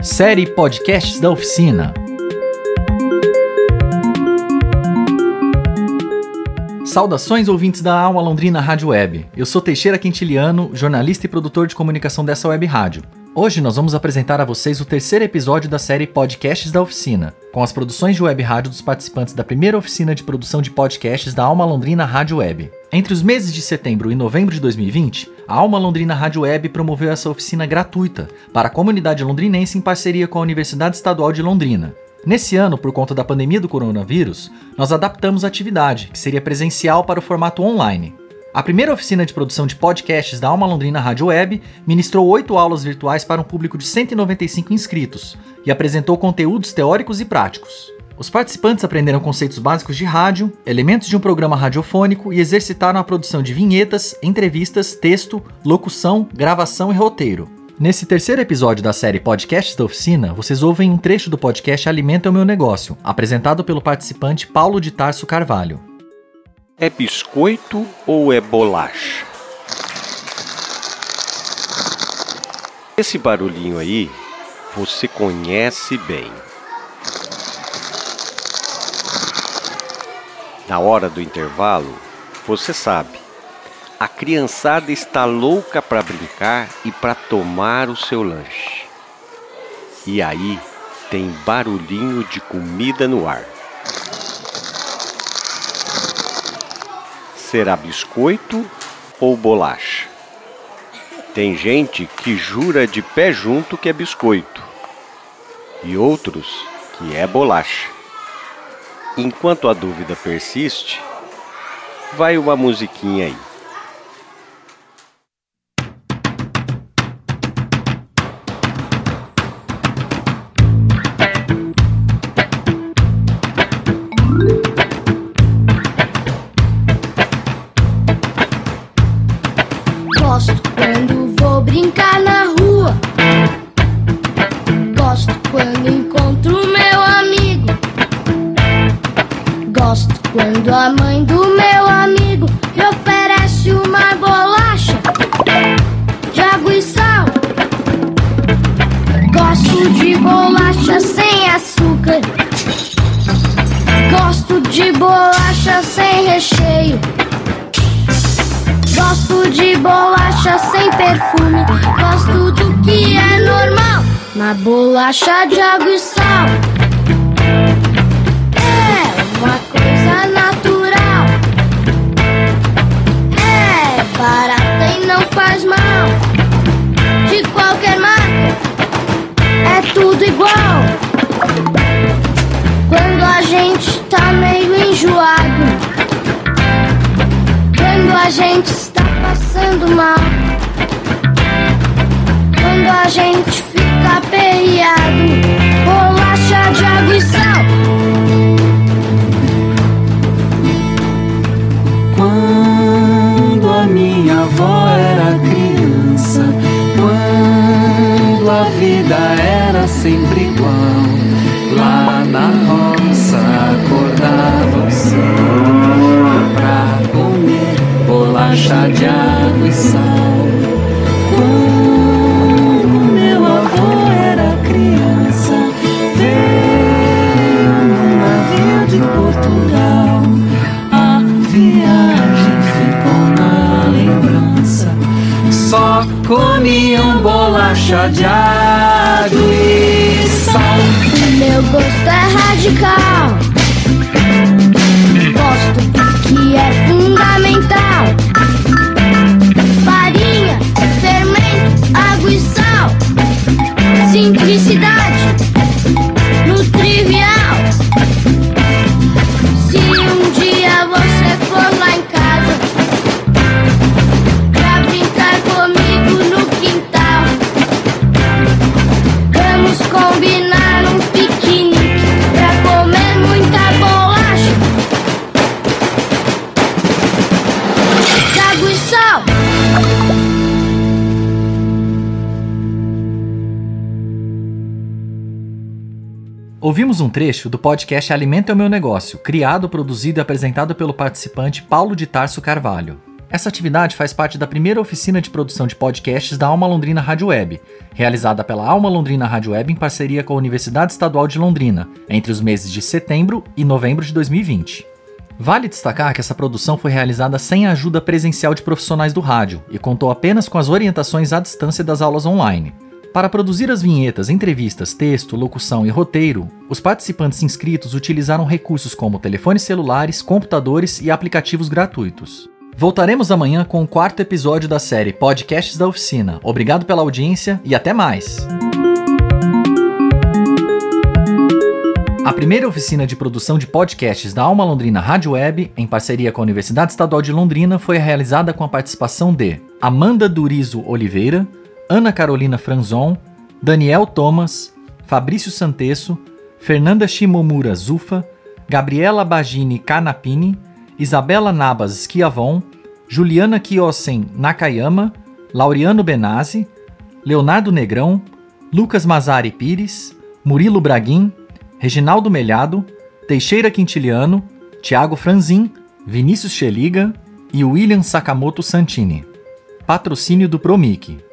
Série Podcasts da Oficina. Saudações ouvintes da Alma Londrina Rádio Web. Eu sou Teixeira Quintiliano, jornalista e produtor de comunicação dessa web rádio. Hoje nós vamos apresentar a vocês o terceiro episódio da série Podcasts da Oficina, com as produções de web rádio dos participantes da primeira oficina de produção de podcasts da Alma Londrina Rádio Web. Entre os meses de setembro e novembro de 2020, a Alma Londrina Rádio Web promoveu essa oficina gratuita para a comunidade londrinense em parceria com a Universidade Estadual de Londrina. Nesse ano, por conta da pandemia do coronavírus, nós adaptamos a atividade, que seria presencial para o formato online. A primeira oficina de produção de podcasts da Alma Londrina Rádio Web ministrou oito aulas virtuais para um público de 195 inscritos e apresentou conteúdos teóricos e práticos. Os participantes aprenderam conceitos básicos de rádio, elementos de um programa radiofônico e exercitaram a produção de vinhetas, entrevistas, texto, locução, gravação e roteiro. Nesse terceiro episódio da série Podcasts da Oficina, vocês ouvem um trecho do podcast Alimenta o Meu Negócio, apresentado pelo participante Paulo de Tarso Carvalho. É biscoito ou é bolacha? Esse barulhinho aí você conhece bem. Na hora do intervalo, você sabe, a criançada está louca para brincar e para tomar o seu lanche. E aí tem barulhinho de comida no ar. será biscoito ou bolacha. Tem gente que jura de pé junto que é biscoito e outros que é bolacha. Enquanto a dúvida persiste, vai uma musiquinha aí. Gosto quando a mãe do meu amigo me oferece uma bolacha de água e sal. Gosto de bolacha sem açúcar. Gosto de bolacha sem recheio. Gosto de bolacha sem perfume. Gosto do que é normal. Na bolacha de água e sal. É uma coisa natural. É barata e não faz mal. De qualquer marca, é tudo igual. Quando a gente tá meio enjoado. Quando a gente está passando mal. Quando a gente fica aperreado. Bolacha de água e sal. Sempre igual, lá na roça acordava cedo pra comer bolacha de água e sal. Comiam bolacha de e sal. Meu gosto é radical. Gosto que é fundamental. Farinha, fermento, água e sal. Simplicidade no trivial. Ouvimos um trecho do podcast Alimenta o Meu Negócio, criado, produzido e apresentado pelo participante Paulo de Tarso Carvalho. Essa atividade faz parte da primeira oficina de produção de podcasts da Alma Londrina Rádio Web, realizada pela Alma Londrina Rádio Web em parceria com a Universidade Estadual de Londrina, entre os meses de setembro e novembro de 2020. Vale destacar que essa produção foi realizada sem a ajuda presencial de profissionais do rádio e contou apenas com as orientações à distância das aulas online. Para produzir as vinhetas, entrevistas, texto, locução e roteiro, os participantes inscritos utilizaram recursos como telefones celulares, computadores e aplicativos gratuitos. Voltaremos amanhã com o quarto episódio da série Podcasts da Oficina. Obrigado pela audiência e até mais! A primeira oficina de produção de podcasts da Alma Londrina Rádio Web, em parceria com a Universidade Estadual de Londrina, foi realizada com a participação de Amanda Durizo Oliveira, Ana Carolina Franzon, Daniel Thomas, Fabrício Santesso, Fernanda Shimomura Zufa, Gabriela Bagini Canapini, Isabela Nabas Schiavon, Juliana Kiosen Nakayama, Laureano Benazzi, Leonardo Negrão, Lucas Mazari Pires, Murilo Braguin, Reginaldo Melhado, Teixeira Quintiliano, Tiago Franzin, Vinícius Cheliga e William Sakamoto Santini. Patrocínio do Promic.